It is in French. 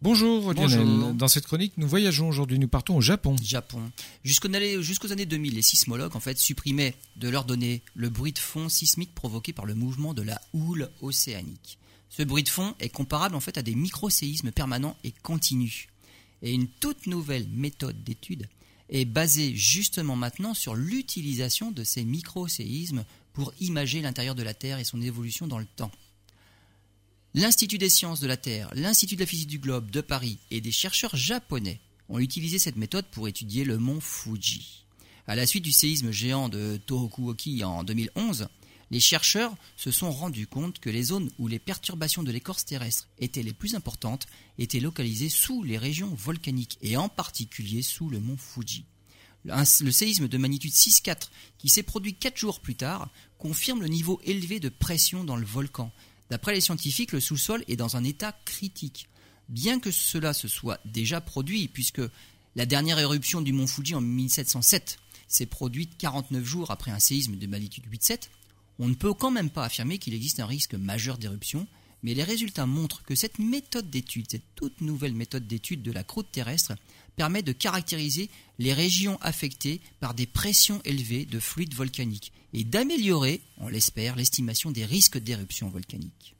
Bonjour Lionel. Bonjour. Dans cette chronique, nous voyageons aujourd'hui. Nous partons au Japon. Japon. Jusqu'aux années, jusqu'aux années 2000, les sismologues en fait supprimaient de leurs données le bruit de fond sismique provoqué par le mouvement de la houle océanique. Ce bruit de fond est comparable en fait à des microséismes permanents et continus. Et une toute nouvelle méthode d'étude est basée justement maintenant sur l'utilisation de ces microséismes pour imager l'intérieur de la Terre et son évolution dans le temps. L'Institut des sciences de la Terre, l'Institut de la physique du globe de Paris et des chercheurs japonais ont utilisé cette méthode pour étudier le mont Fuji. À la suite du séisme géant de Tohoku-oki en 2011, les chercheurs se sont rendus compte que les zones où les perturbations de l'écorce terrestre étaient les plus importantes étaient localisées sous les régions volcaniques et en particulier sous le mont Fuji. Le séisme de magnitude 6,4 qui s'est produit 4 jours plus tard confirme le niveau élevé de pression dans le volcan. D'après les scientifiques, le sous-sol est dans un état critique. Bien que cela se soit déjà produit, puisque la dernière éruption du mont Fuji en 1707 s'est produite 49 jours après un séisme de magnitude 8,7, on ne peut quand même pas affirmer qu'il existe un risque majeur d'éruption, mais les résultats montrent que cette méthode d'étude, cette toute nouvelle méthode d'étude de la croûte terrestre, permet de caractériser les régions affectées par des pressions élevées de fluides volcaniques et d'améliorer, on l'espère, l'estimation des risques d'éruption volcanique.